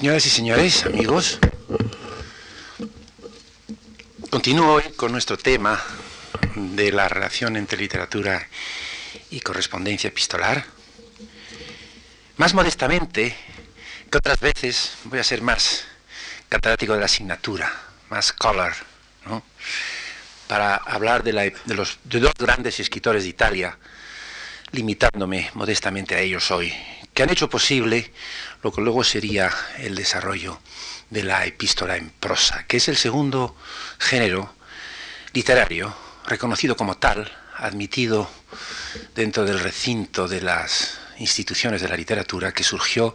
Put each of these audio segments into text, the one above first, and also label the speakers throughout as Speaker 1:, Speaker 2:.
Speaker 1: Señoras y señores, amigos, continúo hoy con nuestro tema de la relación entre literatura y correspondencia epistolar. Más modestamente que otras veces voy a ser más catedrático de la asignatura, más scholar, ¿no? para hablar de, de los de dos grandes escritores de Italia, limitándome modestamente a ellos hoy, que han hecho posible lo que luego sería el desarrollo de la epístola en prosa, que es el segundo género literario reconocido como tal, admitido dentro del recinto de las instituciones de la literatura que surgió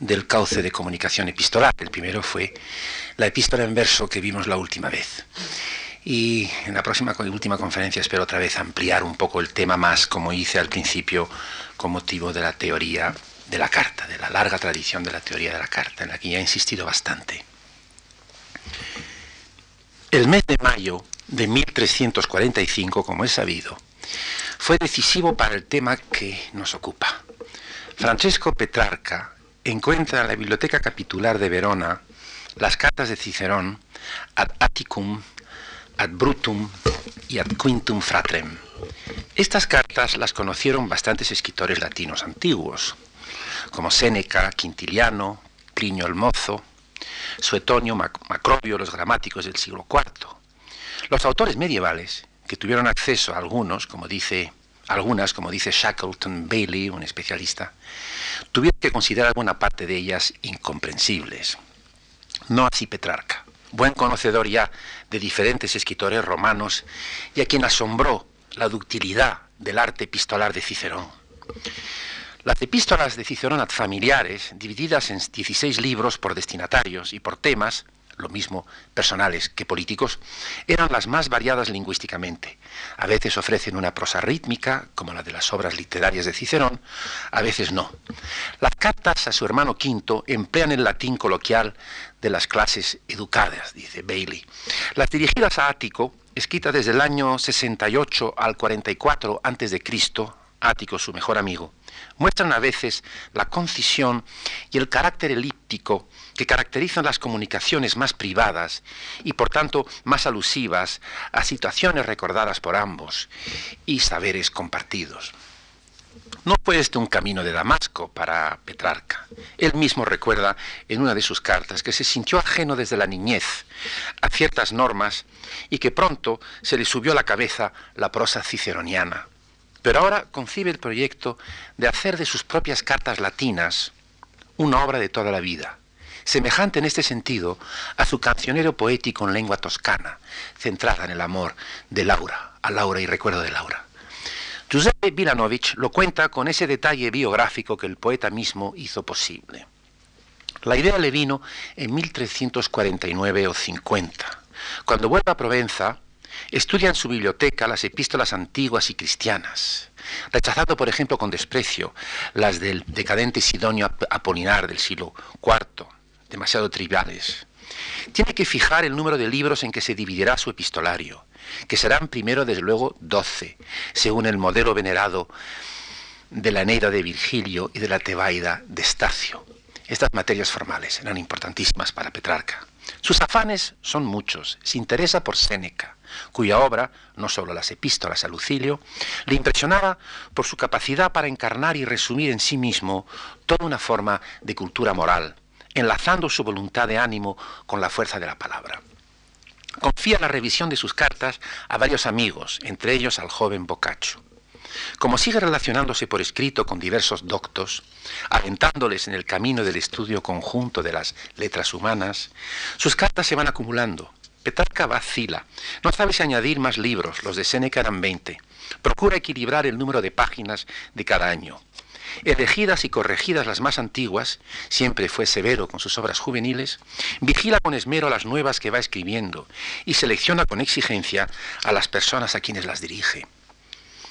Speaker 1: del cauce de comunicación epistolar. El primero fue la epístola en verso que vimos la última vez. Y en la próxima última conferencia espero otra vez ampliar un poco el tema más, como hice al principio, con motivo de la teoría de la carta, de la larga tradición de la teoría de la carta, en la que ya he insistido bastante. El mes de mayo de 1345, como es sabido, fue decisivo para el tema que nos ocupa. Francesco Petrarca encuentra en la Biblioteca Capitular de Verona las cartas de Cicerón ad Atticum, ad Brutum y ad Quintum Fratrem. Estas cartas las conocieron bastantes escritores latinos antiguos, como Séneca, Quintiliano, Plinio el Mozo, Suetonio, Macrobio, los gramáticos del siglo IV. Los autores medievales, que tuvieron acceso a algunos, como dice algunas, como dice Shackleton Bailey, un especialista, tuvieron que considerar buena parte de ellas incomprensibles. No así Petrarca, buen conocedor ya de diferentes escritores romanos y a quien asombró la ductilidad del arte epistolar de Cicerón. Las epístolas de Cicerón ad familiares, divididas en 16 libros por destinatarios y por temas, lo mismo personales que políticos, eran las más variadas lingüísticamente. A veces ofrecen una prosa rítmica, como la de las obras literarias de Cicerón, a veces no. Las cartas a su hermano Quinto emplean el latín coloquial de las clases educadas, dice Bailey. Las dirigidas a Ático, escritas desde el año 68 al 44 a.C., Ático, su mejor amigo, muestran a veces la concisión y el carácter elíptico que caracterizan las comunicaciones más privadas y por tanto más alusivas a situaciones recordadas por ambos y saberes compartidos. No fue este un camino de Damasco para Petrarca. Él mismo recuerda en una de sus cartas que se sintió ajeno desde la niñez a ciertas normas y que pronto se le subió a la cabeza la prosa ciceroniana pero ahora concibe el proyecto de hacer de sus propias cartas latinas una obra de toda la vida, semejante en este sentido a su cancionero poético en lengua toscana, centrada en el amor de Laura, a Laura y recuerdo de Laura. Giuseppe Vilanovich lo cuenta con ese detalle biográfico que el poeta mismo hizo posible. La idea le vino en 1349 o 50, cuando vuelve a Provenza Estudia en su biblioteca las epístolas antiguas y cristianas, rechazando, por ejemplo, con desprecio las del decadente Sidonio Apolinar del siglo IV, demasiado triviales. Tiene que fijar el número de libros en que se dividirá su epistolario, que serán primero, desde luego, doce, según el modelo venerado de la Eneida de Virgilio y de la Tebaida de Estacio. Estas materias formales eran importantísimas para Petrarca. Sus afanes son muchos. Se interesa por Séneca, cuya obra, no solo las epístolas a Lucilio, le impresionaba por su capacidad para encarnar y resumir en sí mismo toda una forma de cultura moral, enlazando su voluntad de ánimo con la fuerza de la palabra. Confía la revisión de sus cartas a varios amigos, entre ellos al joven Boccaccio. Como sigue relacionándose por escrito con diversos doctos, alentándoles en el camino del estudio conjunto de las letras humanas, sus cartas se van acumulando Petrarca vacila. No sabe si añadir más libros, los de Séneca eran 20. Procura equilibrar el número de páginas de cada año. Elegidas y corregidas las más antiguas, siempre fue severo con sus obras juveniles, vigila con esmero las nuevas que va escribiendo y selecciona con exigencia a las personas a quienes las dirige.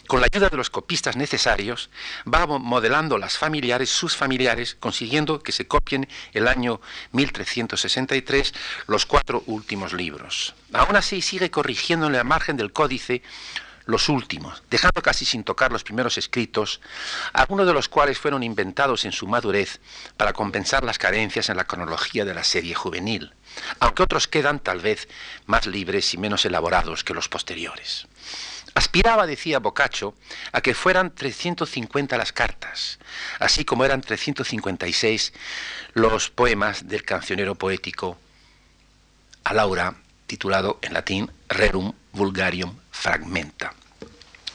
Speaker 1: Con la ayuda de los copistas necesarios, va modelando las familiares, sus familiares, consiguiendo que se copien el año 1363 los cuatro últimos libros. Aún así sigue corrigiendo en la margen del códice los últimos, dejando casi sin tocar los primeros escritos, algunos de los cuales fueron inventados en su madurez para compensar las carencias en la cronología de la serie juvenil, aunque otros quedan tal vez más libres y menos elaborados que los posteriores. Aspiraba, decía Boccaccio, a que fueran 350 las cartas, así como eran 356 los poemas del cancionero poético a Laura, titulado en latín Rerum Vulgarium Fragmenta.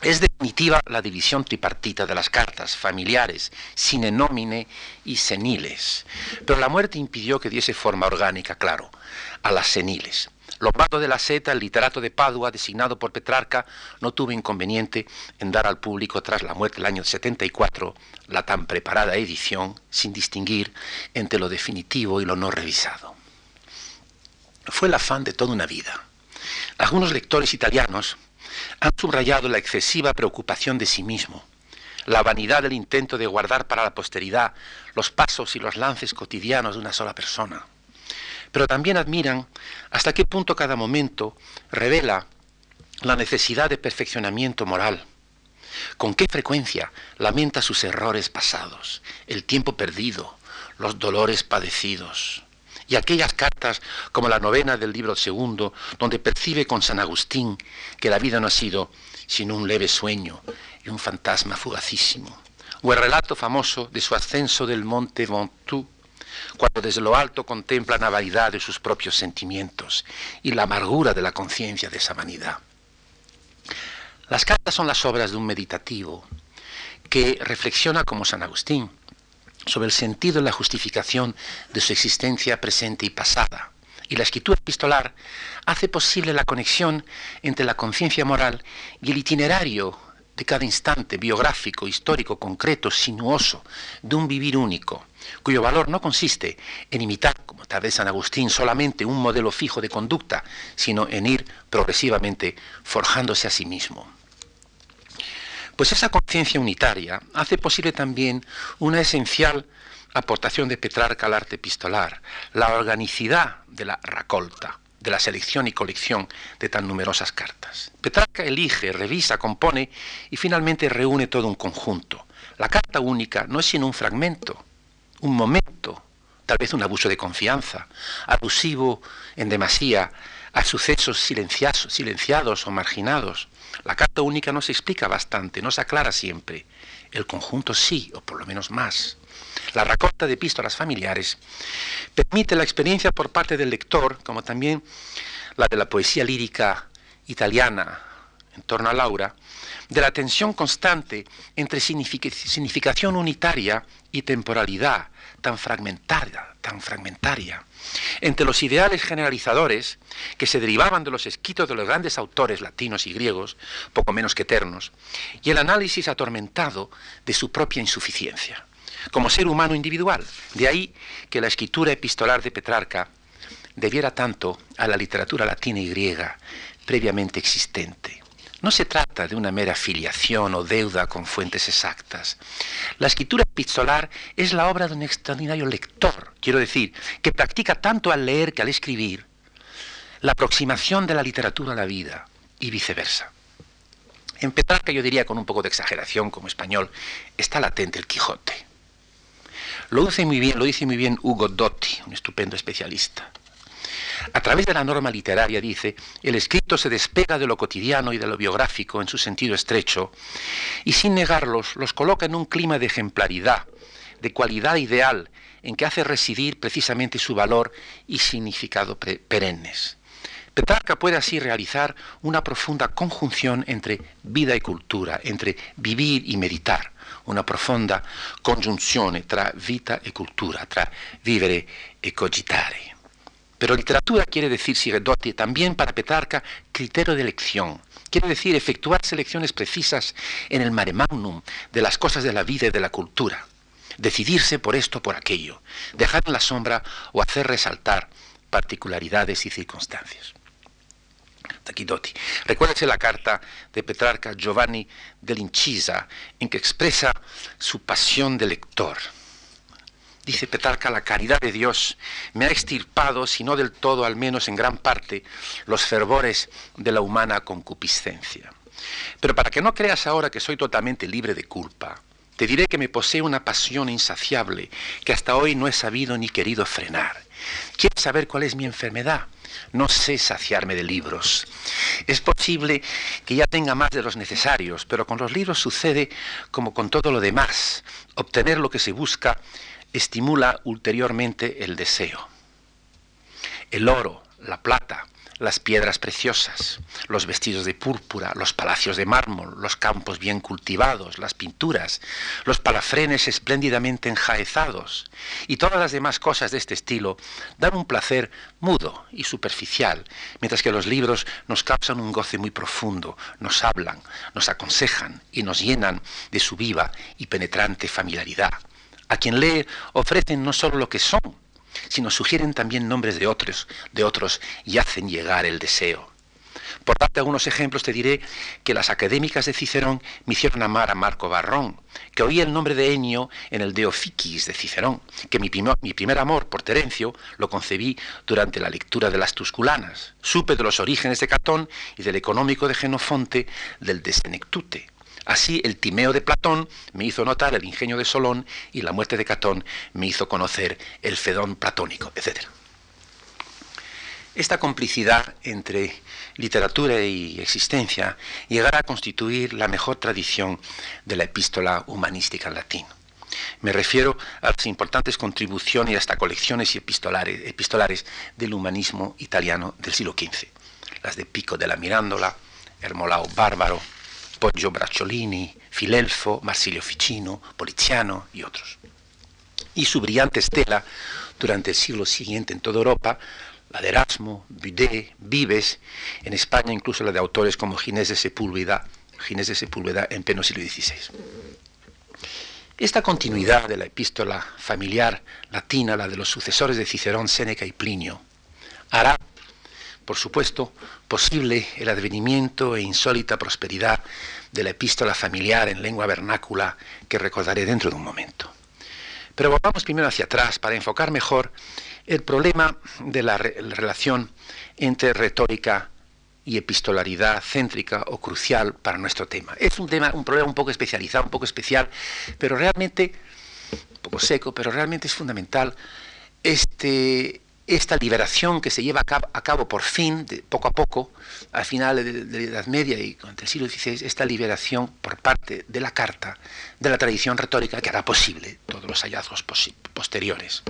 Speaker 1: Es definitiva la división tripartita de las cartas, familiares, sine nomine y seniles, pero la muerte impidió que diese forma orgánica, claro, a las seniles. Lombardo de la Seta, el literato de Padua, designado por Petrarca, no tuvo inconveniente en dar al público, tras la muerte del año 74, la tan preparada edición, sin distinguir entre lo definitivo y lo no revisado. Fue el afán de toda una vida. Algunos lectores italianos han subrayado la excesiva preocupación de sí mismo, la vanidad del intento de guardar para la posteridad los pasos y los lances cotidianos de una sola persona pero también admiran hasta qué punto cada momento revela la necesidad de perfeccionamiento moral, con qué frecuencia lamenta sus errores pasados, el tiempo perdido, los dolores padecidos. Y aquellas cartas como la novena del libro segundo, donde percibe con San Agustín que la vida no ha sido sino un leve sueño y un fantasma fugacísimo. O el relato famoso de su ascenso del monte Ventoux cuando desde lo alto contempla la vanidad de sus propios sentimientos y la amargura de la conciencia de esa vanidad. Las cartas son las obras de un meditativo que reflexiona como San Agustín sobre el sentido y la justificación de su existencia presente y pasada. Y la escritura epistolar hace posible la conexión entre la conciencia moral y el itinerario de cada instante biográfico, histórico, concreto, sinuoso, de un vivir único, cuyo valor no consiste en imitar, como tal vez San Agustín, solamente un modelo fijo de conducta, sino en ir progresivamente forjándose a sí mismo. Pues esa conciencia unitaria hace posible también una esencial aportación de Petrarca al arte epistolar, la organicidad de la racolta, de la selección y colección de tan numerosas cartas. Petrarca elige, revisa, compone y finalmente reúne todo un conjunto. La carta única no es sino un fragmento, un momento, tal vez un abuso de confianza, abusivo en demasía a sucesos silenciados o marginados. La carta única no se explica bastante, no se aclara siempre. El conjunto sí, o por lo menos más. La racolta de epístolas familiares permite la experiencia por parte del lector, como también la de la poesía lírica italiana en torno a Laura, de la tensión constante entre significación unitaria y temporalidad tan fragmentaria, tan fragmentaria, entre los ideales generalizadores que se derivaban de los escritos de los grandes autores latinos y griegos, poco menos que eternos, y el análisis atormentado de su propia insuficiencia, como ser humano individual. De ahí que la escritura epistolar de Petrarca debiera tanto a la literatura latina y griega previamente existente. No se trata de una mera filiación o deuda con fuentes exactas. La escritura epistolar es la obra de un extraordinario lector, quiero decir, que practica tanto al leer que al escribir la aproximación de la literatura a la vida y viceversa. En Petrarca yo diría con un poco de exageración como español, está latente el Quijote. Lo dice muy bien, lo dice muy bien Hugo Dotti, un estupendo especialista. A través de la norma literaria, dice, el escrito se despega de lo cotidiano y de lo biográfico en su sentido estrecho, y sin negarlos los coloca en un clima de ejemplaridad, de cualidad ideal, en que hace residir precisamente su valor y significado perennes. Petrarca puede así realizar una profunda conjunción entre vida y cultura, entre vivir y meditar, una profunda congiunzione tra vita e cultura, tra vivere e cogitare. Pero literatura quiere decir, sigue Dotti, también para Petrarca, criterio de elección. Quiere decir efectuar selecciones precisas en el mare magnum de las cosas de la vida y de la cultura. Decidirse por esto por aquello. Dejar en la sombra o hacer resaltar particularidades y circunstancias. Recuérdese la carta de Petrarca Giovanni dell'Incisa, en que expresa su pasión de lector dice Petarca, la caridad de Dios me ha extirpado, si no del todo, al menos en gran parte, los fervores de la humana concupiscencia. Pero para que no creas ahora que soy totalmente libre de culpa, te diré que me posee una pasión insaciable que hasta hoy no he sabido ni querido frenar. ¿Quieres saber cuál es mi enfermedad? No sé saciarme de libros. Es posible que ya tenga más de los necesarios, pero con los libros sucede como con todo lo demás. Obtener lo que se busca estimula ulteriormente el deseo. El oro, la plata, las piedras preciosas, los vestidos de púrpura, los palacios de mármol, los campos bien cultivados, las pinturas, los palafrenes espléndidamente enjaezados y todas las demás cosas de este estilo dan un placer mudo y superficial, mientras que los libros nos causan un goce muy profundo, nos hablan, nos aconsejan y nos llenan de su viva y penetrante familiaridad. A quien lee ofrecen no solo lo que son, sino sugieren también nombres de otros, de otros y hacen llegar el deseo. Por darte algunos ejemplos, te diré que las académicas de Cicerón me hicieron amar a Marco Barrón, que oí el nombre de Enio en el de Ofiquis de Cicerón, que mi, mi, primer amor por Terencio lo concebí durante la lectura de las Tusculanas. Supe de los orígenes de Catón y del económico de Genofonte del de Senectute. Así el Timeo de Platón me hizo notar el ingenio de Solón y la muerte de Catón me hizo conocer el Fedón platónico, etc. Esta complicidad entre literatura y existencia llegará a constituir la mejor tradición de la epístola humanística en latín. Me refiero a las importantes contribuciones hasta colecciones epistolares, epistolares del humanismo italiano del siglo XV, las de Pico de la Mirándola, Hermolao Bárbaro, Poggio Bracciolini, Filelfo, Marsilio Ficino, Poliziano y otros. Y su brillante estela durante el siglo siguiente en toda Europa, la de Erasmo, Bidet, Vives, en España incluso la de autores como Ginés de Sepúlveda, Ginés de Sepúlveda en pleno siglo XVI. Esta continuidad de la epístola familiar latina, la de los sucesores de Cicerón, Séneca y Plinio, hará por supuesto, posible el advenimiento e insólita prosperidad de la epístola familiar en lengua vernácula que recordaré dentro de un momento. Pero volvamos primero hacia atrás para enfocar mejor el problema de la, relación entre retórica y epistolaridad céntrica o crucial para nuestro tema. Es un tema, un problema un poco especializado, un poco especial, pero realmente, un poco seco, pero realmente es fundamental este, esta liberación que se lleva a cabo, por fin, de, poco a poco, al final de, la Edad Media y durante el siglo XVI, esta liberación por parte de la carta, de la tradición retórica que hará posible todos los hallazgos posteriores.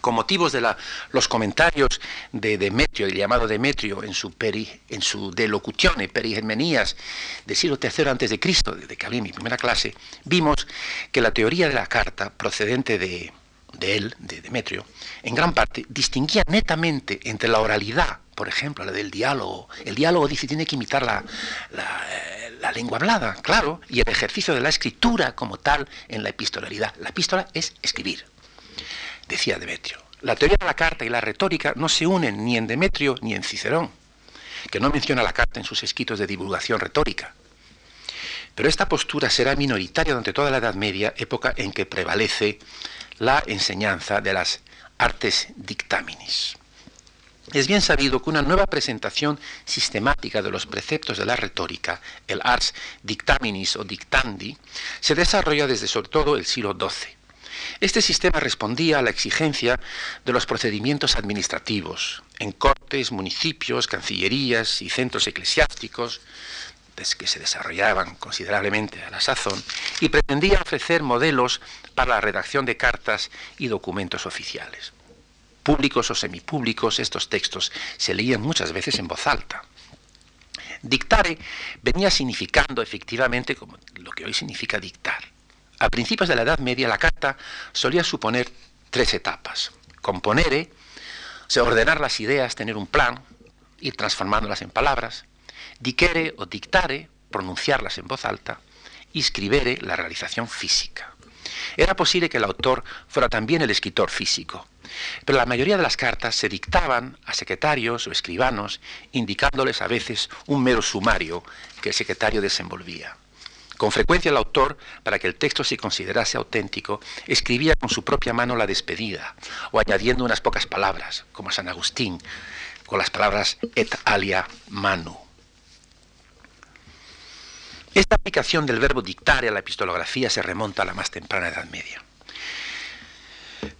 Speaker 1: Con motivos de los comentarios de Demetrio, el llamado Demetrio, en su, peri, en su De Locutione, Perigermenías, del siglo III a.C., de que hablé en mi primera clase, vimos que la teoría de la carta, procedente de, de él, de Demetrio, en gran parte distinguía netamente entre la oralidad, por ejemplo, la del diálogo. El diálogo dice tiene que imitar la, la, lengua hablada, claro, y el ejercicio de la escritura como tal en la epistolaridad. La epístola es escribir, decía Demetrio. La teoría de la carta y la retórica no se unen ni en Demetrio ni en Cicerón, que no menciona la carta en sus escritos de divulgación retórica. Pero esta postura será minoritaria durante toda la Edad Media, época en que prevalece la enseñanza de las artes dictaminis. Es bien sabido que una nueva presentación sistemática de los preceptos de la retórica, el ars dictaminis o dictandi, se desarrolla desde sobre todo el siglo XII. Este sistema respondía a la exigencia de los procedimientos administrativos en cortes, municipios, cancillerías y centros eclesiásticos, que se desarrollaban considerablemente a la sazón, y pretendía ofrecer modelos para la redacción de cartas y documentos oficiales. Públicos o semipúblicos, estos textos se leían muchas veces en voz alta. Dictare venía significando efectivamente como lo que hoy significa dictar. A principios de la Edad Media la carta solía suponer tres etapas. Componere, sea, ordenar las ideas, tener un plan, ir transformándolas en palabras. Dicere o dictare, pronunciarlas en voz alta. Y scribere, la realización física. Era posible que el autor fuera también el escritor físico, pero la mayoría de las cartas se dictaban a secretarios o escribanos, indicándoles a veces un mero sumario que el secretario desenvolvía. Con frecuencia el autor, para que el texto se considerase auténtico, escribía con su propia mano la despedida, o añadiendo unas pocas palabras, como San Agustín, con las palabras et alia manu. Esta aplicación del verbo dictare a la epistolografía se remonta a la más temprana Edad Media.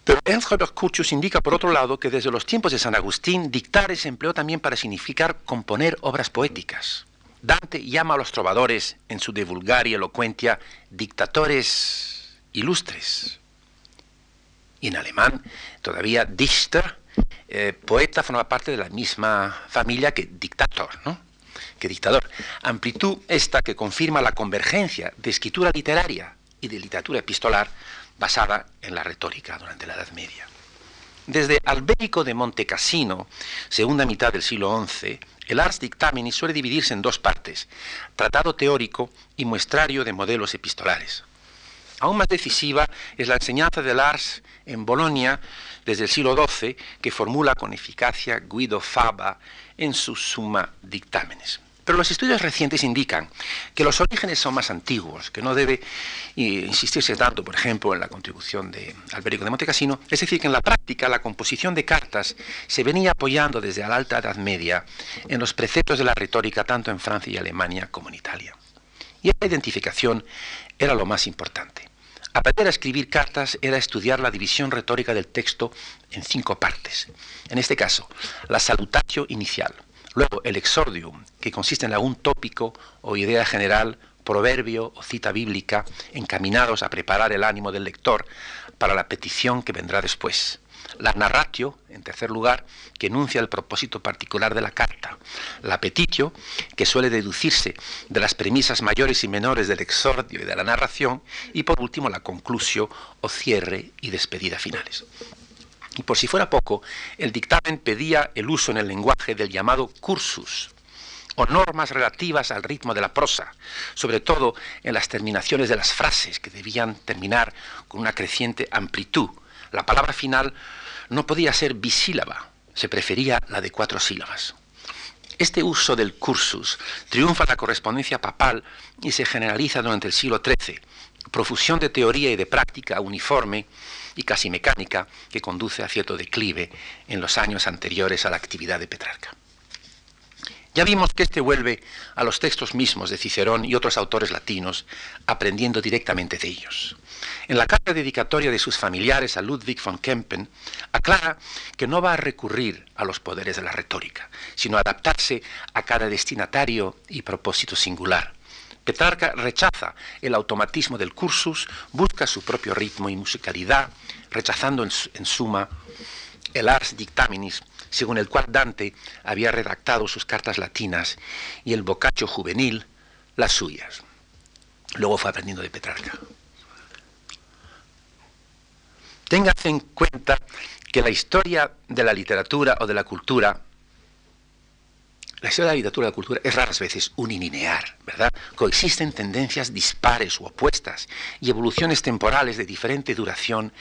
Speaker 1: Pero Ernst Robert indica, por otro lado, que desde los tiempos de San Agustín, dictare se empleó también para significar componer obras poéticas. Dante llama a los trovadores, en su De Vulgari Elocuentia, dictatores ilustres. Y en alemán, todavía Dichter, eh, poeta, forma parte de la misma familia que dictator, ¿no? Que dictador. Amplitud esta que confirma la convergencia de escritura literaria y de literatura epistolar basada en la retórica durante la Edad Media. Desde Albérico de Montecassino, segunda mitad del siglo XI, el Ars Dictamini suele dividirse en dos partes, tratado teórico y muestrario de modelos epistolares. Aún más decisiva es la enseñanza del Ars en Bolonia desde el siglo XII, que formula con eficacia Guido Faba en su Summa Dictámenes. Pero los estudios recientes indican que los orígenes son más antiguos, que no debe insistirse tanto, por ejemplo, en la contribución de Alberico de Montecassino, es decir, que en la práctica la composición de cartas se venía apoyando desde la Alta Edad Media en los preceptos de la retórica tanto en Francia y Alemania como en Italia. Y esta identificación era lo más importante. Aprender a escribir cartas era estudiar la división retórica del texto en cinco partes. En este caso, la salutatio inicial, Luego, el exordium, que consiste en algún tópico o idea general, proverbio o cita bíblica, encaminados a preparar el ánimo del lector para la petición que vendrá después. La narratio, en tercer lugar, que enuncia el propósito particular de la carta. La petitio, que suele deducirse de las premisas mayores y menores del exordio y de la narración. Y por último, la conclusio o cierre y despedida finales. Y por si fuera poco, el dictamen pedía el uso en el lenguaje del llamado cursus, o normas relativas al ritmo de la prosa, sobre todo en las terminaciones de las frases, que debían terminar con una creciente amplitud. La palabra final no podía ser bisílaba, se prefería la de cuatro sílabas. Este uso del cursus triunfa la correspondencia papal y se generaliza durante el siglo XIII. Profusión de teoría y de práctica uniforme y casi mecánica que conduce a cierto declive en los años anteriores a la actividad de Petrarca. Ya vimos que este vuelve a los textos mismos de Cicerón y otros autores latinos, aprendiendo directamente de ellos. En la carta dedicatoria de sus familiares a Ludwig von Kempen, aclara que no va a recurrir a los poderes de la retórica, sino a adaptarse a cada destinatario y propósito singular, Petrarca rechaza el automatismo del cursus, busca su propio ritmo y musicalidad, rechazando en, suma el ars dictaminis, según el cual Dante había redactado sus cartas latinas y el boccaccio juvenil las suyas. Luego fue aprendiendo de Petrarca. Téngase en cuenta que la historia de la literatura o de la cultura la historia de la literatura y la cultura es raras veces unilinear, ¿verdad? Coexisten tendencias dispares u opuestas y evoluciones temporales de diferente duración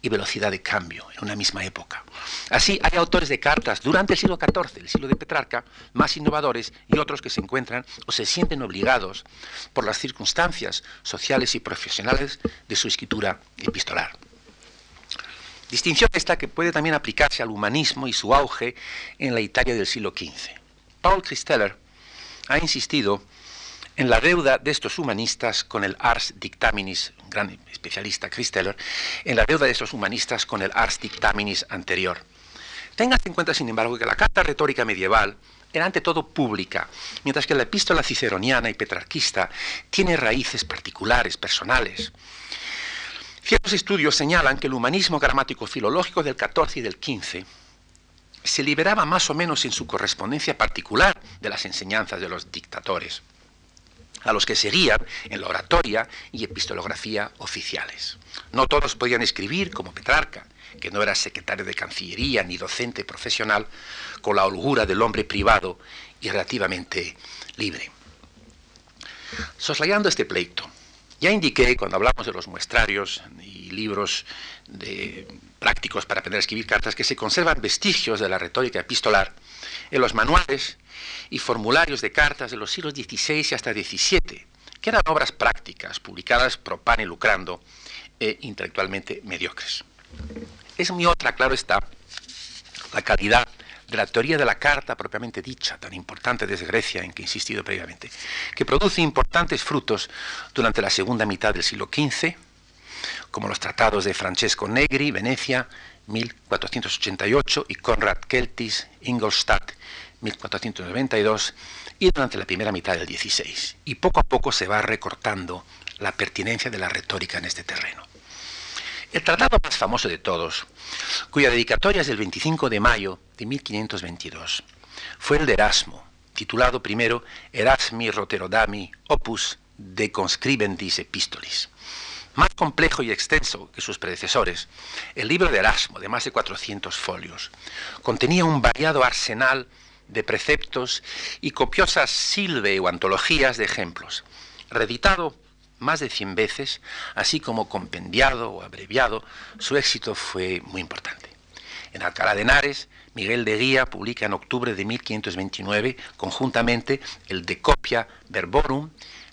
Speaker 1: y velocidad de cambio en una misma época. Así, hay autores de cartas durante el siglo XIV, el siglo de Petrarca, más innovadores y otros que se encuentran o se sienten obligados por las circunstancias sociales y profesionales de su escritura epistolar. Distinción esta que puede también aplicarse al humanismo y su auge en la Italia del siglo XV. Paul Christeller ha insistido en la deuda de estos humanistas con el Ars Dictaminis, un gran especialista Christeller, en la deuda de estos humanistas con el Ars Dictaminis anterior. Tenga en cuenta, sin embargo, que la carta retórica medieval era ante todo pública, mientras que la epístola ciceroniana y petrarquista tiene raíces particulares, personales. Ciertos estudios señalan que el humanismo gramático filológico del XIV y del XV se liberaba más o menos en su correspondencia particular de las enseñanzas de los dictadores, a los que seguían en la oratoria y epistolografía oficiales. No todos podían escribir como Petrarca, que no era secretario de Cancillería ni docente profesional, con la holgura del hombre privado y relativamente libre. Soslayando este pleito, ya indiqué cuando hablamos de los muestrarios y libros de prácticos para aprender a escribir cartas que se conservan vestigios de la retórica epistolar en los manuales y formularios de cartas de los siglos XVI y hasta XVII, que eran obras prácticas publicadas pro pan y lucrando e intelectualmente mediocres. Es muy otra, claro está, la calidad de la teoría de la carta propiamente dicha, tan importante desde Grecia en que he insistido previamente, que produce importantes frutos durante la segunda mitad del siglo XV, como los tratados de Francesco Negri, Venecia, 1488, y Conrad Keltis, Ingolstadt, 1492, y durante la primera mitad del XVI. Y poco a poco se va recortando la pertinencia de la retórica en este terreno. El tratado más famoso de todos, cuya dedicatoria es del 25 de mayo de 1522, fue el de Erasmo, titulado primero Erasmi Roterodami Opus de Conscribendis Epistolis. Más complejo y extenso que sus predecesores, el libro de Erasmo, de más de 400 folios, contenía un variado arsenal de preceptos y copiosas silve o antologías de ejemplos, reeditado más de 100 veces, así como compendiado o abreviado, su éxito fue muy importante. En Alcalá de Henares, Miguel de Guía publica en octubre de 1529 conjuntamente el De Copia Verborum,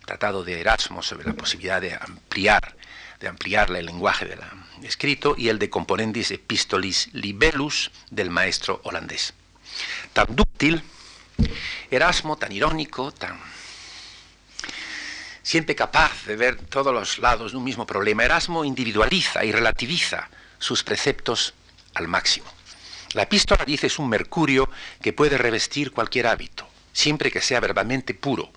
Speaker 1: tratado de Erasmo sobre la posibilidad de ampliar, de ampliar el lenguaje del escrito, y el de Componendis Epistolis Libellus del maestro holandés tan dúctil, Erasmo tan irónico, tan siempre capaz de ver todos los lados de un mismo problema, Erasmo individualiza y relativiza sus preceptos al máximo. La epístola dice es un mercurio que puede revestir cualquier hábito, siempre que sea verbalmente puro,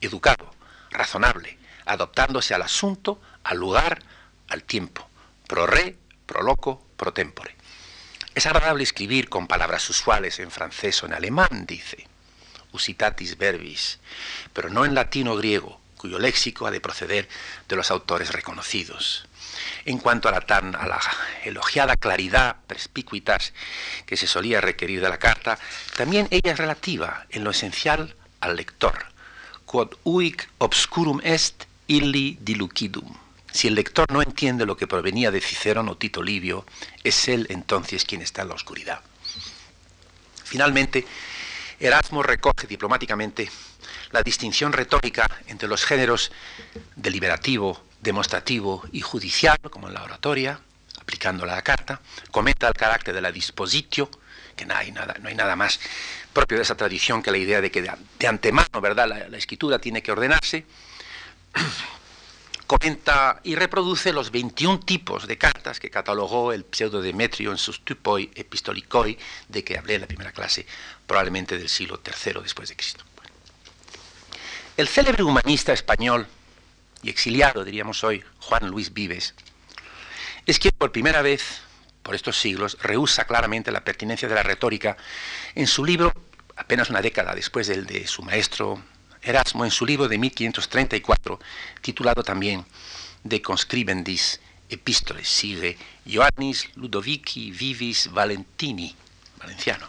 Speaker 1: educado, razonable, adoptándose al asunto, al lugar, al tiempo, pro re, pro loco, pro tempore. Es agradable escribir con palabras usuales en francés o en alemán, dice, usitatis verbis, pero no en latín o griego, cuyo léxico ha de proceder de los autores reconocidos. En cuanto a la tan a la elogiada claridad, perspicuitas que se solía requerir de la carta, también ella es relativa, en lo esencial, al lector. Quod uic obscurum est, illi dilucidum. Si el lector no entiende lo que provenía de Cicerón o Tito Livio, es él entonces quien está en la oscuridad. Finalmente, Erasmo recoge diplomáticamente la distinción retórica entre los géneros deliberativo, demostrativo y judicial, como en la oratoria, aplicándola a la carta, comenta el carácter de la dispositio, que no hay nada, no hay nada más propio de esa tradición que la idea de que de, antemano, ¿verdad?, la, la escritura tiene que ordenarse, comenta y reproduce los 21 tipos de cartas que catalogó el pseudo Demetrio en sus Tupoi Epistolicoi, de que hablé en la primera clase, probablemente del siglo III después de Cristo. El célebre humanista español y exiliado, diríamos hoy, Juan Luis Vives, es quien por primera vez, por estos siglos, rehúsa claramente la pertinencia de la retórica en su libro, apenas una década después del de su maestro Erasmo en su libro de 1534, titulado también De conscribendis epístoles, sigue Ioannis Ludovici Vivis Valentini, valenciano.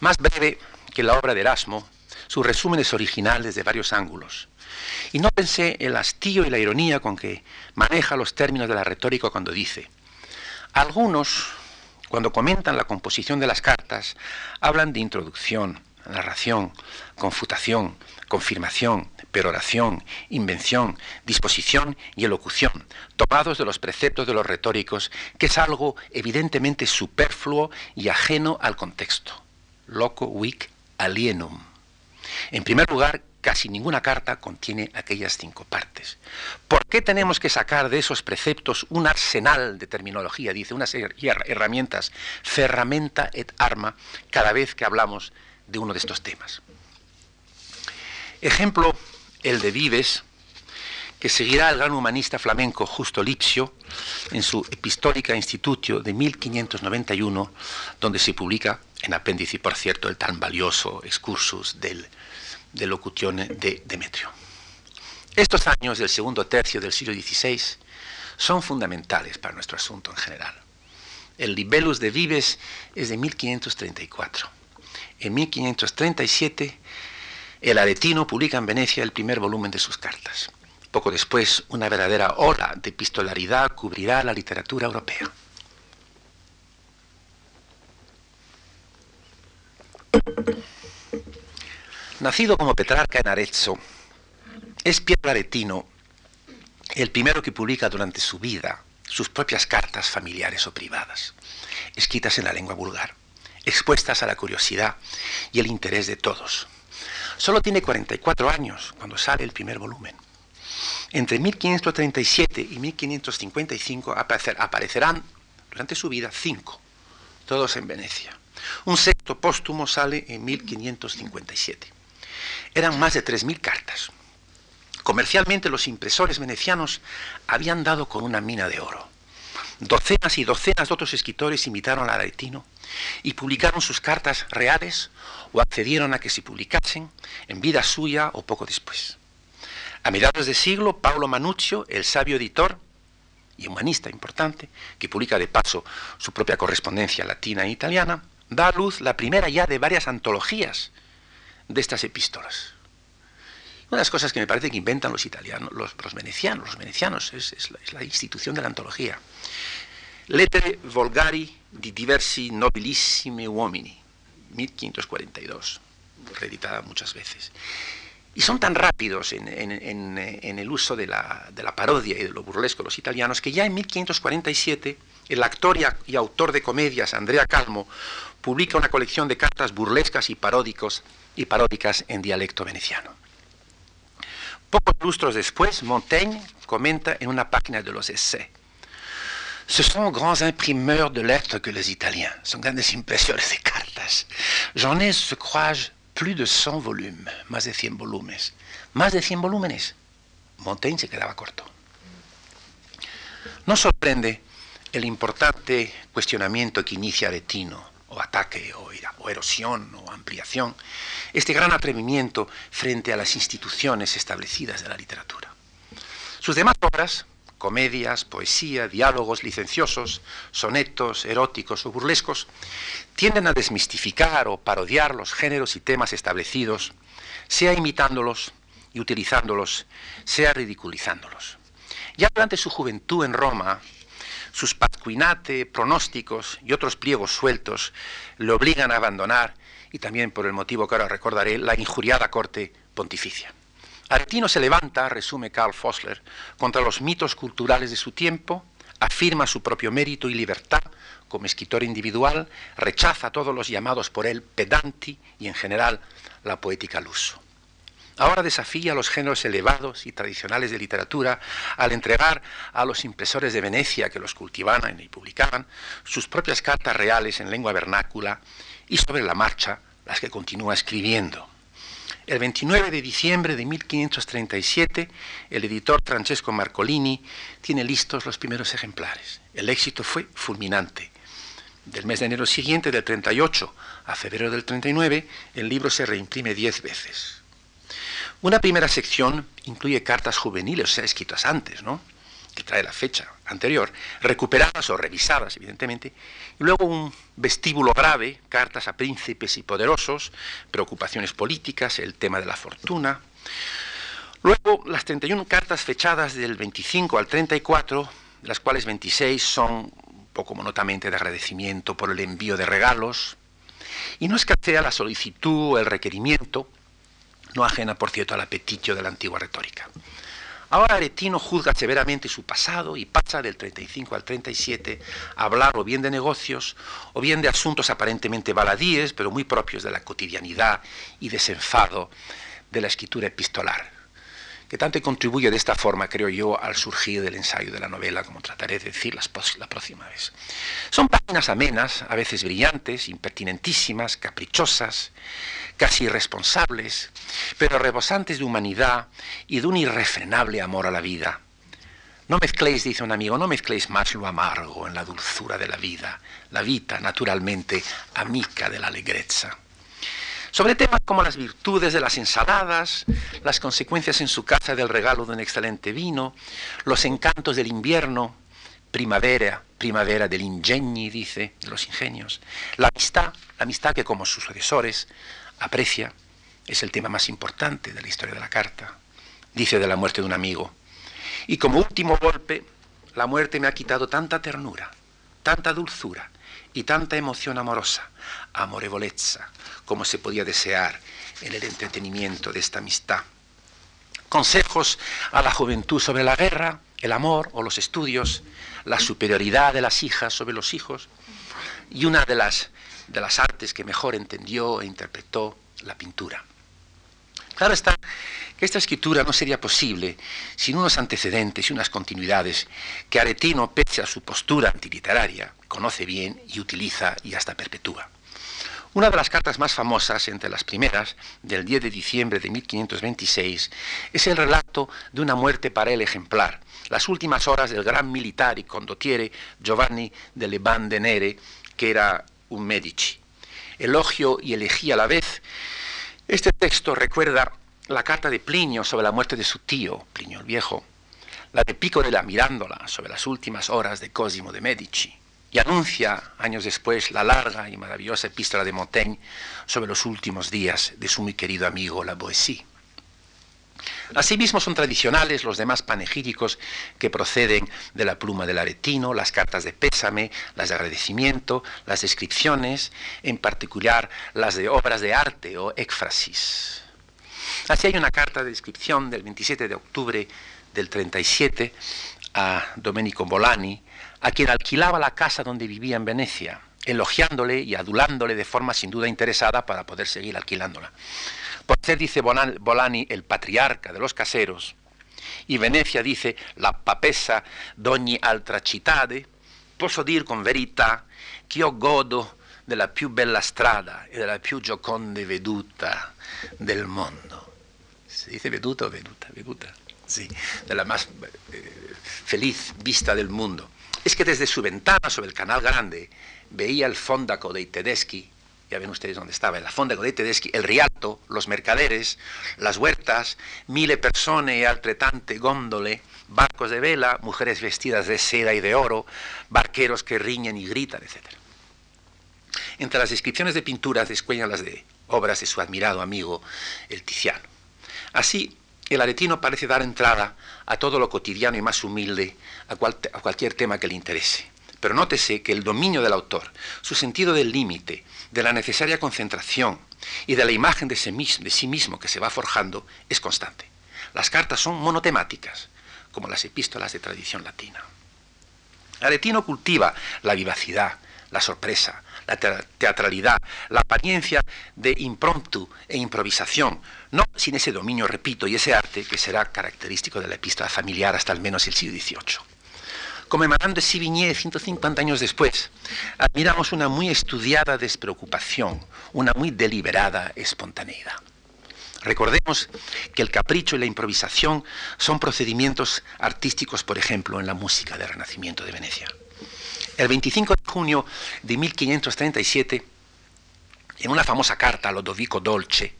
Speaker 1: Más breve que la obra de Erasmo, su resumen es original desde varios ángulos. Y nótense el hastío y la ironía con que maneja los términos de la retórica cuando dice, algunos, cuando comentan la composición de las cartas, hablan de introducción, narración, confutación, confirmación, peroración, invención, disposición y elocución, tomados de los preceptos de los retóricos, que es algo evidentemente superfluo y ajeno al contexto. Loco wic alienum. En primer lugar, casi ninguna carta contiene aquellas cinco partes. ¿Por qué tenemos que sacar de esos preceptos un arsenal de terminología, dice, unas herramientas, ferramenta et arma, cada vez que hablamos de uno de estos temas? Ejemplo, el de Vives, que seguirá al gran humanista flamenco Justo Lipsio en su Epistólica Institutio de 1591, donde se publica en apéndice, por cierto, el tan valioso excursus del, de locuzione de Demetrio. Estos años del segundo tercio del siglo XVI son fundamentales para nuestro asunto en general. El Libellus de Vives es de 1534. En 1537 el Aretino publica en Venecia el primer volumen de sus cartas. Poco después, una verdadera ola de epistolaridad cubrirá la literatura europea. Nacido como Petrarca en Arezzo, es Pietro Aretino el primero que publica durante su vida sus propias cartas familiares o privadas, escritas en la lengua vulgar. Expuestas a la curiosidad y el interés de todos. Solo tiene 44 años cuando sale el primer volumen. Entre 1537 y 1555 aparecerán durante su vida cinco, todos en Venecia. Un sexto póstumo sale en 1557. Eran más de 3.000 cartas. Comercialmente los impresores venecianos habían dado con una mina de oro. Docenas y docenas de otros escritores imitaron al aretino y publicaron sus cartas reales o accedieron a que se publicasen en vida suya o poco después. A mediados de siglo, Paulo Manuccio, el sabio editor y humanista importante, que publica de paso su propia correspondencia latina e italiana, da a luz la primera ya de varias antologías de estas epístolas. Una de las cosas que me parece que inventan los italianos, los, venecianos, los venecianos, es, la, es, la, institución de la antología. Lettere volgari di diversi nobilissimi uomini, 1542, reeditada muchas veces. Y son tan rápidos en, el uso de la, parodia y de lo burlesco los italianos que ya en 1547 el actor y, autor de comedias Andrea Calmo publica una colección de cartas burlescas y, paródicos, y paródicas en dialecto veneciano. Pocos lustros después, Montaigne comenta en una página de los essais Ce sont grands imprimeurs de lettres que les Italiens. Son grandes impresiones de cartas. J'en ai, je crois, plus de 100 volumes, más de 100 volúmenes. Más de 100 volúmenes. Montaigne se quedaba corto. No sorprende el importante cuestionamiento que inicia Aretino, o ataque, o, o erosión, o ampliación, este gran atrevimiento frente a las instituciones establecidas de la literatura. Sus demás obras, comedias, poesía, diálogos licenciosos, sonetos, eróticos o burlescos, tienden a desmistificar o parodiar los géneros y temas establecidos, sea imitándolos y utilizándolos, sea ridiculizándolos. Ya durante su juventud en Roma, sus pascuinate, pronósticos y otros pliegos sueltos le obligan a abandonar, y también por el motivo que ahora recordaré, la injuriada corte pontificia. Aretino se levanta, resume Karl Fossler, contra los mitos culturales de su tiempo, afirma su propio mérito y libertad como escritor individual, rechaza todos los llamados por él pedanti y en general la poética al uso. Ahora desafía los géneros elevados y tradicionales de literatura al entregar a los impresores de Venecia que los cultivaban y publicaban sus propias cartas reales en lengua vernácula y sobre la marcha las que continúa escribiendo. El 29 de diciembre de 1537, el editor Francesco Marcolini tiene listos los primeros ejemplares. El éxito fue fulminante. Del mes de enero siguiente, del 38 a febrero del 39, el libro se reimprime diez veces. Una primera sección incluye cartas juveniles, o sea, escritas antes, ¿no? que trae la fecha anterior, recuperadas o revisadas, evidentemente, y luego un vestíbulo grave, cartas a príncipes y poderosos, preocupaciones políticas, el tema de la fortuna. Luego las 31 cartas fechadas del 25 al 34, las cuales 26 son poco monotamente de agradecimiento por el envío de regalos, y no escasea la solicitud el requerimiento, no ajena, por cierto, al apetito de la antigua retórica. Ahora Aretino juzga severamente su pasado y pasa del 35 al 37 a hablar o bien de negocios o bien de asuntos aparentemente baladíes, pero muy propios de la cotidianidad y desenfado de la escritura epistolar, que tanto contribuye de esta forma, creo yo, al surgir del ensayo de la novela, como trataré de decir la próxima vez. Son páginas amenas, a veces brillantes, impertinentísimas, caprichosas, casi irresponsables, pero rebosantes de humanidad y de un irrefrenable amor a la vida. No mezcléis, dice un amigo, no mezcléis más lo amargo en la dulzura de la vida, la vida naturalmente amica de la alegrezza. Sobre temas como las virtudes de las ensaladas, las consecuencias en su casa del regalo de un excelente vino, los encantos del invierno, primavera, primavera del ingegni, dice, de los ingenios, la amistad, la amistad que como sus sucesores aprecia, es el tema más importante de la historia de la carta. Dice de la muerte de un amigo. Y como último golpe, la muerte me ha quitado tanta ternura, tanta dulzura y tanta emoción amorosa, amorevolezza, como se podía desear en el entretenimiento de esta amistad. Consejos a la juventud sobre la guerra, el amor o los estudios, la superioridad de las hijas sobre los hijos, y una de las de las artes que mejor entendió e interpretó la pintura. Claro está que esta escritura no sería posible sin unos antecedentes y unas continuidades que Aretino, pese a su postura antiliteraria, conoce bien y utiliza y hasta perpetúa. Una de las cartas más famosas, entre las primeras, del 10 de diciembre de 1526, es el relato de una muerte para él ejemplar, las últimas horas del gran militar y condottiere Giovanni de Leban de Nere, que era un Medici. Elogio y elegía a la vez, este texto recuerda la carta de Plinio sobre la muerte de su tío, Plinio el Viejo, la de Pico de la Mirándola sobre las últimas horas de Cosimo de Medici, y anuncia años después la larga y maravillosa epístola de Montaigne sobre los últimos días de su muy querido amigo La Boétie. Asimismo son tradicionales los demás panegíricos que proceden de la pluma del aretino, las cartas de pésame, las de agradecimiento, las descripciones, en particular las de obras de arte o éfrasis. Así hay una carta de descripción del 27 de octubre del 37 a Domenico Bolani, a quien alquilaba la casa donde vivía en Venecia, elogiándole y adulándole de forma sin duda interesada para poder seguir alquilándola. Por ser, dice Bolani, el patriarca de los caseros, y Venecia dice la papesa d'ogni altra cittade, posso dir con verità che io godo della più bella strada e della più gioconde veduta del mondo. ¿Se dice veduta o veduta? Veduta, sí, de la más eh, feliz vista del mundo es que desde su ventana sobre el Canal Grande veía el Fondaco de Tedeschi, ya ven ustedes dónde estaba, el Fondaco de Tedeschi, el Rialto, los mercaderes, las huertas, mille persone y altretante góndole, barcos de vela, mujeres vestidas de seda y de oro, barqueros que riñen y gritan, etc. Entre las descripciones de pinturas descuellan las de obras de su admirado amigo, el Tiziano. Así, el aretino parece dar entrada a todo lo cotidiano y más humilde, a, cualquier tema que le interese. Pero nótese que el dominio del autor, su sentido del límite, de la necesaria concentración y de la imagen de sí, mismo, de sí mismo que se va forjando es constante. Las cartas son monotemáticas, como las epístolas de tradición latina. Aretino cultiva la vivacidad, la sorpresa, la teatralidad, la apariencia de impromptu e improvisación, no sin ese dominio, repito, y ese arte que será característico de la epístola familiar hasta al menos el siglo XVIII. Como emanando de Sivigné 150 años después, admiramos una muy estudiada despreocupación, una muy deliberada espontaneidad. Recordemos que el capricho y la improvisación son procedimientos artísticos, por ejemplo, en la música del Renacimiento de Venecia. El 25 de junio de 1537, en una famosa carta a Lodovico Dolce,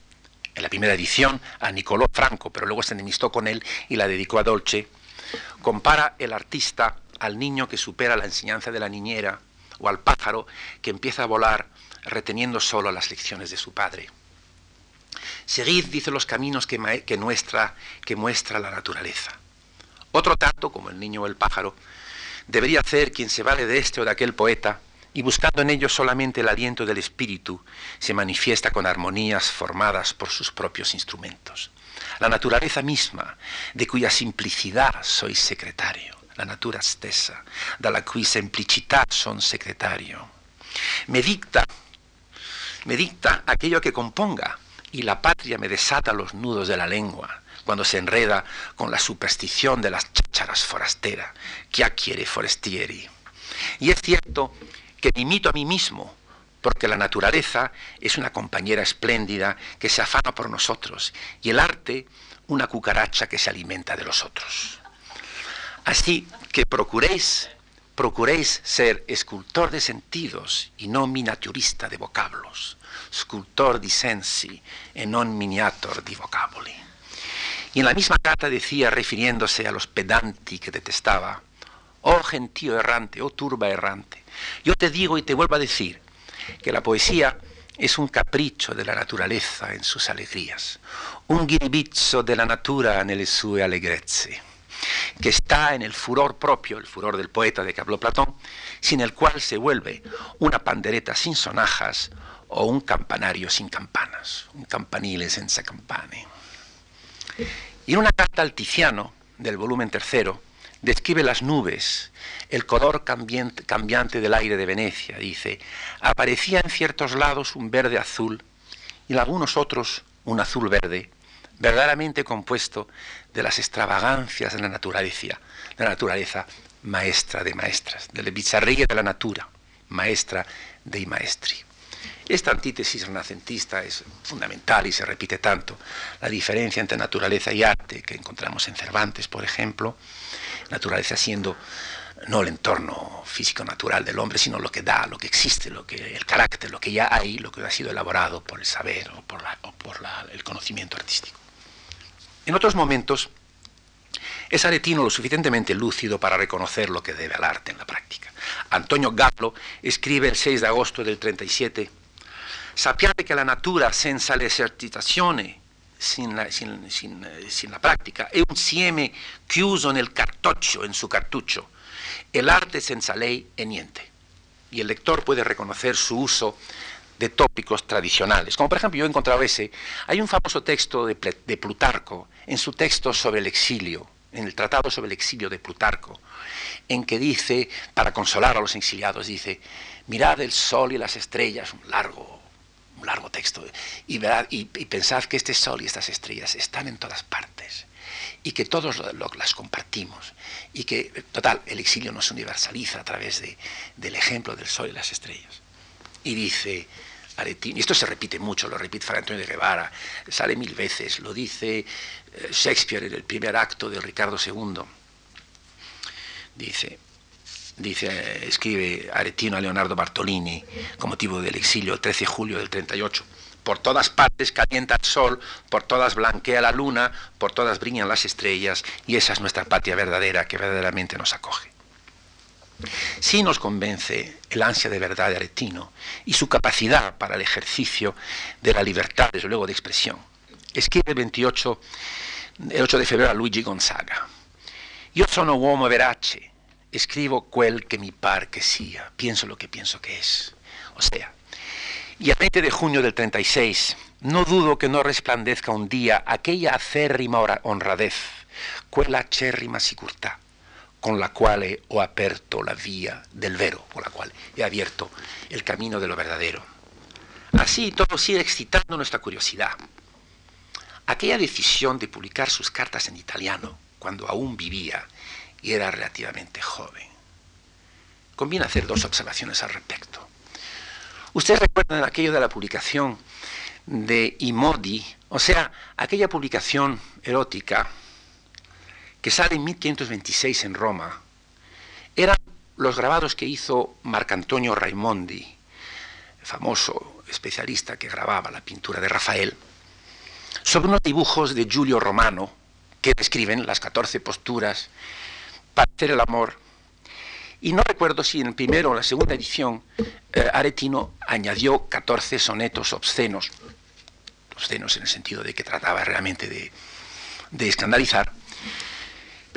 Speaker 1: en la primera edición a Nicolò Franco, pero luego se enemistó con él y la dedicó a Dolce, compara el artista al niño que supera la enseñanza de la niñera o al pájaro que empieza a volar reteniendo solo las lecciones de su padre. Seguid, dice, los caminos que, que, muestra, la naturaleza. Otro tanto, como el niño o el pájaro, debería hacer quien se vale de este o de aquel poeta, y buscando en ellos solamente el aliento del espíritu, se manifiesta con armonías formadas por sus propios instrumentos. La naturaleza misma, de cuya simplicidad soy secretario, la natura stessa, la cui semplicità son secretario. Me dicta, me dicta aquello que componga, y la patria me desata los nudos de la lengua, cuando se enreda con la superstición de las chácharas forasteras, que quiere forestieri. Y es cierto que me imito a mí mismo, porque la naturaleza es una compañera espléndida que se afana por nosotros, y el arte una cucaracha que se alimenta de los otros. Así que procuréis, procuréis ser escultor de sentidos y no miniaturista de vocablos, scultor di sensi e non miniator di vocaboli. Y en la misma carta decía, refiriéndose a los pedanti que detestaba, oh gentío errante, oh turba errante, yo te digo y te vuelvo a decir que la poesía es un capricho de la naturaleza en sus alegrías, un ghiribizzo de la natura nelle sue allegrezze, que está en el furor propio, el furor del poeta de que habló Platón, sin el cual se vuelve una pandereta sin sonajas o un campanario sin campanas, un campanile senza campane. Y en una carta al Tiziano, del volumen tercero, describe las nubes, el color cambiante del aire de Venecia. Dice, aparecía en ciertos lados un verde azul y en algunos otros un azul verde, verdaderamente compuesto de las extravagancias de la naturaleza, de la naturaleza maestra de maestras, de la bizarría de la natura, maestra de maestri. Esta antítesis renacentista es fundamental y se repite tanto. La diferencia entre naturaleza y arte que encontramos en Cervantes, por ejemplo, naturaleza siendo no el entorno físico natural del hombre, sino lo que da, lo que existe, lo que, el carácter, lo que ya hay, lo que ha sido elaborado por el saber o por, el conocimiento artístico. En otros momentos, es Aretino lo suficientemente lúcido para reconocer lo que debe al arte en la práctica. Antonio Gallo escribe el 6 de agosto del 37 Sappiate che la natura senza l'esercitazione, sin la, sin, sin, sin la pratica, è un sieme chiuso nel cartoccio, en su cartucho. El arte senza ley è niente. Y el lector puede reconocer su uso de tópicos tradicionales. Como por ejemplo, yo he encontrado ese. Hay un famoso texto de, de Plutarco, en su texto sobre el exilio, en el Tratado sobre el exilio de Plutarco, en que dice, para consolar a los exiliados, dice, mirad el sol y las estrellas, un largo un largo texto, y, pensad que este sol y estas estrellas están en todas partes y que todos las compartimos y que, total, el exilio nos universaliza a través del ejemplo del sol y las estrellas. Y dice Y esto se repite mucho, lo repite Fray Antonio de Guevara, sale mil veces, lo dice eh, Shakespeare en el primer acto de Ricardo II. Dice, dice, escribe Aretino a Leonardo Bartolini con motivo del exilio el 13 de julio del 38. Por todas partes calienta el sol, por todas blanquea la luna, por todas brillan las estrellas, y esa es nuestra patria verdadera que verdaderamente nos acoge. Sí nos convence el ansia de verdad de Aretino y su capacidad para el ejercicio de la libertad, desde luego, de expresión. Escribe el 28, el 8 de febrero a Luigi Gonzaga. Yo sono uomo verace, escribo quel que mi par que sea, pienso lo que pienso que es. O sea, y a 20 de junio del 36, no dudo que no resplandezca un día aquella acérrima honradez, quella acerrima sicurtà, con la cual he aperto la vía del vero, con la cual he abierto el camino de lo verdadero. Así todo sigue excitando nuestra curiosidad. Aquella decisión de publicar sus cartas en italiano, cuando aún vivía, y era relativamente joven. Conviene hacer dos observaciones al respecto. Ustedes recuerdan aquello de la publicación de Imodi, o sea, aquella publicación erótica que sale en 1526 en Roma, eran los grabados que hizo Marcantonio Raimondi, famoso especialista que grababa la pintura de Rafael, sobre unos dibujos de Giulio Romano que describen las 14 posturas para hacer el amor. Y no recuerdo si en el primero o la segunda edición eh, Aretino añadió 14 sonetos obscenos, obscenos en el sentido de que trataba realmente de, escandalizar,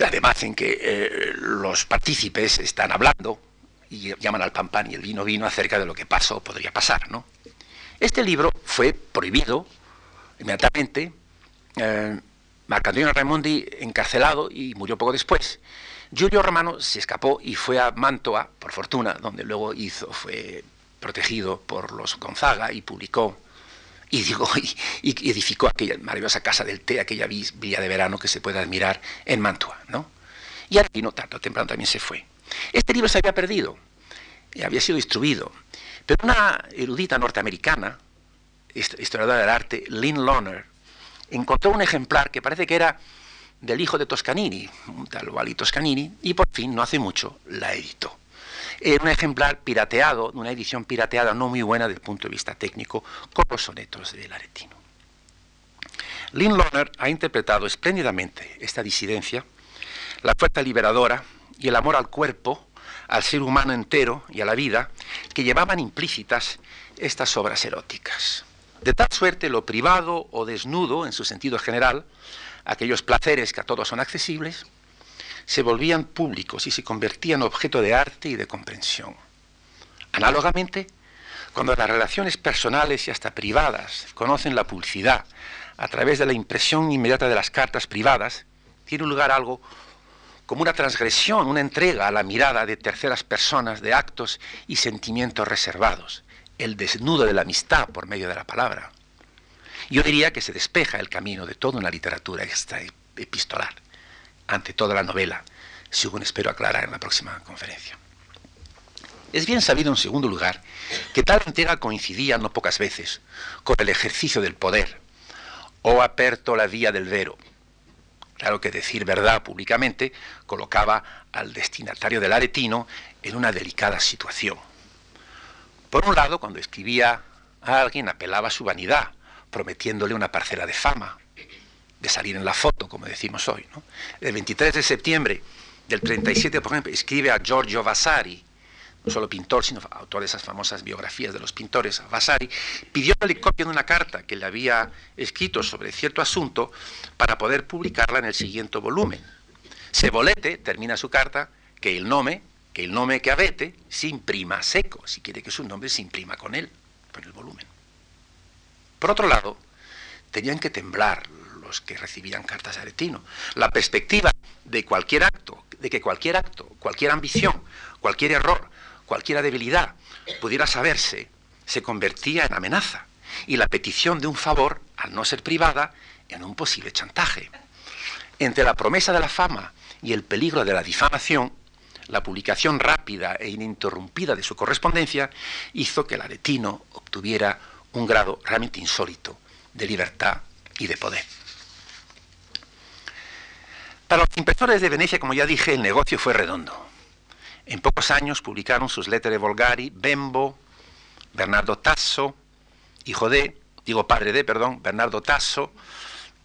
Speaker 1: además en que eh, los partícipes están hablando y llaman al pan pan y el vino vino acerca de lo que pasó o podría pasar. ¿no? Este libro fue prohibido inmediatamente. Eh, Marco Antonio Raimondi encarcelado y murió poco después. Giulio Romano se escapó y fue a Mantua, por fortuna, donde luego hizo, fue protegido por los Gonzaga y publicó y, digo, y, edificó aquella maravillosa casa del té, aquella villa de verano que se puede admirar en Mantua. ¿no? Y no tanto temprano también se fue. Este libro se había perdido, había sido destruido, pero una erudita norteamericana, historiadora del arte, Lynn Loner, encontró un ejemplar que parece que era del hijo de Toscanini, un tal Wally Toscanini, y por fin, no hace mucho, la editó. Era un ejemplar pirateado, una edición pirateada no muy buena desde el punto de vista técnico, con los sonetos del Aretino. Lynn Lohner ha interpretado espléndidamente esta disidencia, la fuerza liberadora y el amor al cuerpo, al ser humano entero y a la vida, que llevaban implícitas estas obras eróticas. De tal suerte lo privado o desnudo, en su sentido general, aquellos placeres que a todos son accesibles, se volvían públicos y se convertían objeto de arte y de comprensión. Análogamente, cuando las relaciones personales y hasta privadas conocen la publicidad a través de la impresión inmediata de las cartas privadas, tiene lugar algo como una transgresión, una entrega a la mirada de terceras personas de actos y sentimientos reservados, el desnudo de la amistad por medio de la palabra. Yo diría que se despeja el camino de toda una literatura extra epistolar, ante toda la novela, según espero aclarar en la próxima conferencia. Es bien sabido, en segundo lugar, que tal entrega coincidía no pocas veces con el ejercicio del poder, o aperto la vía del vero. Claro que decir verdad públicamente colocaba al destinatario del aretino en una delicada situación. Por un lado, cuando escribía a alguien apelaba a su vanidad, prometiéndole una parcela de fama, de salir en la foto, como decimos hoy. El 23 de septiembre del 37, por ejemplo, escribe a Giorgio Vasari, no solo pintor, sino autor de esas famosas biografías de los pintores, Vasari, pidióle copia de una carta que le había escrito sobre cierto asunto para poder publicarla en el siguiente volumen. Sebolete termina su carta que el nombre, que el nombre que avete se imprima seco, si quiere que su nombre se imprima con él, con el volumen. Por otro lado, tenían que temblar que recibían cartas de Aretino. La perspectiva de cualquier acto, de que cualquier acto, cualquier ambición, cualquier error, cualquier debilidad pudiera saberse, se convertía en amenaza. Y la petición de un favor, al no ser privada, en un posible chantaje. Entre la promesa de la fama y el peligro de la difamación, la publicación rápida e ininterrumpida de su correspondencia hizo que el aretino obtuviera un grado realmente insólito de libertad y de poder. Para los impresores de Venecia, como ya dije, el negocio fue redondo. En pocos años publicaron sus lettere volgari Bembo, Bernardo Tasso, hijo de, digo padre de, perdón, Bernardo Tasso,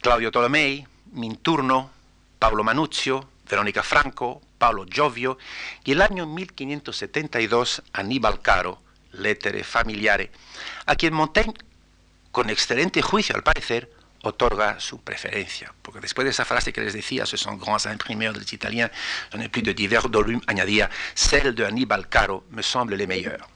Speaker 1: Claudio Tolomei, Minturno, Pablo Manuzio, Verónica Franco, Paolo Giovio y el año 1572 Aníbal Caro, lettere familiare, a quien Montaigne, con excelente juicio al parecer, otorga su preferencia. Porque después de esa frase que les decía, ce sont grands imprimeurs des Italiens, j'en ai plus de divers volumes, añadía, celle de Aníbal Caro me semble le meilleur.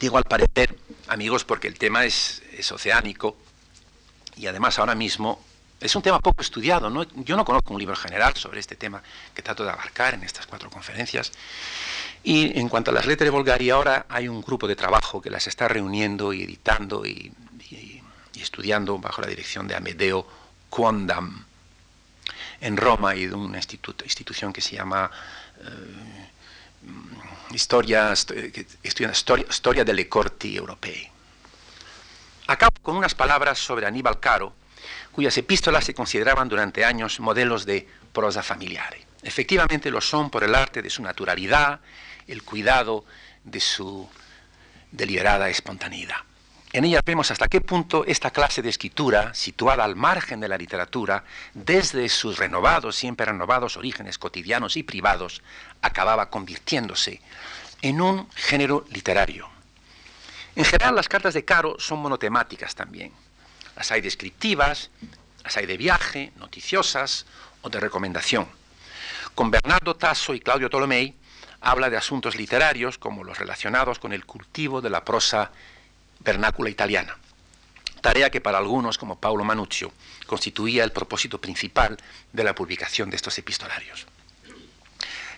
Speaker 1: Digo al parecer, amigos, porque el tema es, es oceánico y además ahora mismo es un tema poco estudiado. ¿no? Yo no conozco un libro general sobre este tema que trato de abarcar en estas cuatro conferencias. Y en cuanto a las letras de Bulgaria, ahora hay un grupo de trabajo que las está reuniendo y editando y, estudiando bajo la dirección de Amedeo Quondam en Roma y de una institución que se llama eh, Historia, Historia delle Corti Europei. Acabo con unas palabras sobre Aníbal Caro, cuyas epístolas se consideraban durante años modelos de prosa familiar. Efectivamente lo son por el arte de su naturalidad, el cuidado de su deliberada espontaneidad. En ella vemos hasta qué punto esta clase de escritura, situada al margen de la literatura, desde sus renovados, siempre renovados orígenes cotidianos y privados, acababa convirtiéndose en un género literario. En general, las cartas de Caro son monotemáticas también. Las hay descriptivas, las hay de viaje, noticiosas o de recomendación. Con Bernardo Tasso y Claudio Tolomei habla de asuntos literarios como los relacionados con el cultivo de la prosa vernácula italiana, tarea que para algunos, como Paulo Manuzio, constituía el propósito principal de la publicación de estos epistolarios.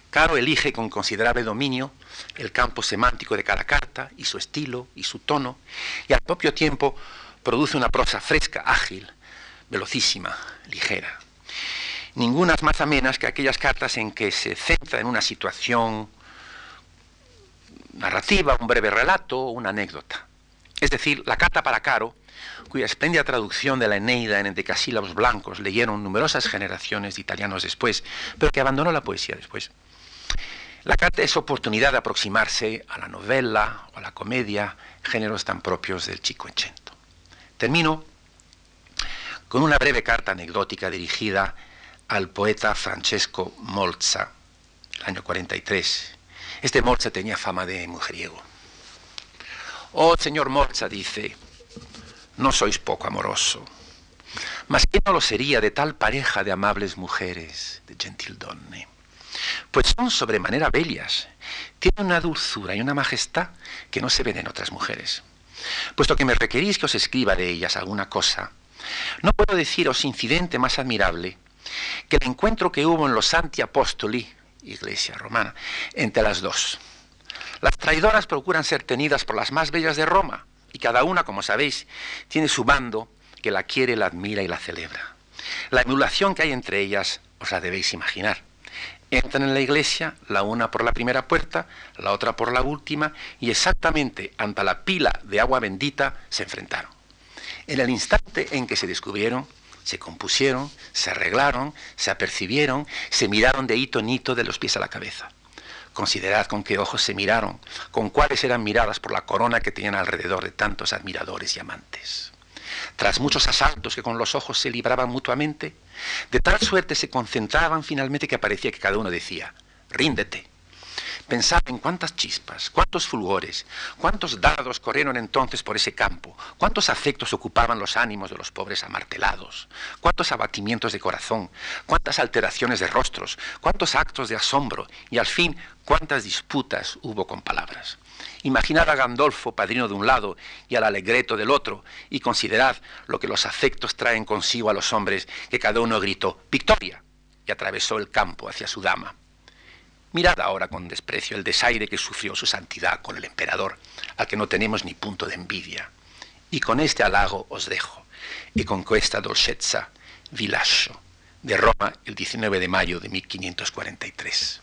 Speaker 1: Caro elige con considerable dominio el campo semántico de cada carta y su estilo y su tono, y al propio tiempo produce una prosa fresca, ágil, velocísima, ligera. Ninguna es más amenas que aquellas cartas en que se centra en una situación narrativa, un breve relato una anécdota. Es decir, la carta para Caro, cuya espléndida traducción de la Eneida en endecasílabos blancos leyeron numerosas generaciones de italianos después, pero que abandonó la poesía después. La carta es oportunidad de aproximarse a la novela o a la comedia, géneros tan propios del Chico Enchento. Termino con una breve carta anecdótica dirigida al poeta Francesco Molza, el año 43. Este Molza tenía fama de mujeriego. Oh, señor Molza, dice, no sois poco amoroso, mas ¿quién no lo sería de tal pareja de amables mujeres, de gentil donne? Pues son sobremanera bellas, tienen una dulzura y una majestad que no se ven en otras mujeres. Puesto que me requerís que os escriba de ellas alguna cosa, No puedo deciros incidente más admirable que el encuentro que hubo en los Santi Apostoli, iglesia romana, entre las dos. Las traidoras procuran ser tenidas por las más bellas de Roma, y cada una, como sabéis, tiene su bando que la quiere, la admira y la celebra. La emulación que hay entre ellas os la debéis imaginar. Entran en la iglesia, la una por la primera puerta, la otra por la última, y exactamente ante la pila de agua bendita se enfrentaron. En el instante en que se descubrieron, se compusieron, se arreglaron, se apercibieron, se miraron de hito en hito de los pies a la cabeza. Considerad con qué ojos se miraron, con cuáles eran miradas por la corona que tenían alrededor de tantos admiradores y amantes. Tras muchos asaltos que con los ojos se libraban mutuamente, de tal suerte se concentraban finalmente que parecía que cada uno decía, ríndete, Pensad en cuántas chispas, cuántos fulgores, cuántos dardos corrieron entonces por ese campo, cuántos afectos ocupaban los ánimos de los pobres amartelados, cuántos abatimientos de corazón, cuántas alteraciones de rostros, cuántos actos de asombro y al fin cuántas disputas hubo con palabras. Imaginad a Gandolfo, padrino de un lado, y al alegreto del otro, y considerad lo que los afectos traen consigo a los hombres, que cada uno gritó ¡Victoria! y atravesó el campo hacia su dama. Mirad ahora con desprecio el desaire que sufrió su santidad con el emperador, al que no tenemos ni punto de envidia. Y con este halago os dejo, y con questa dolcezza vi lascio, de Roma el 19 de mayo de 1543.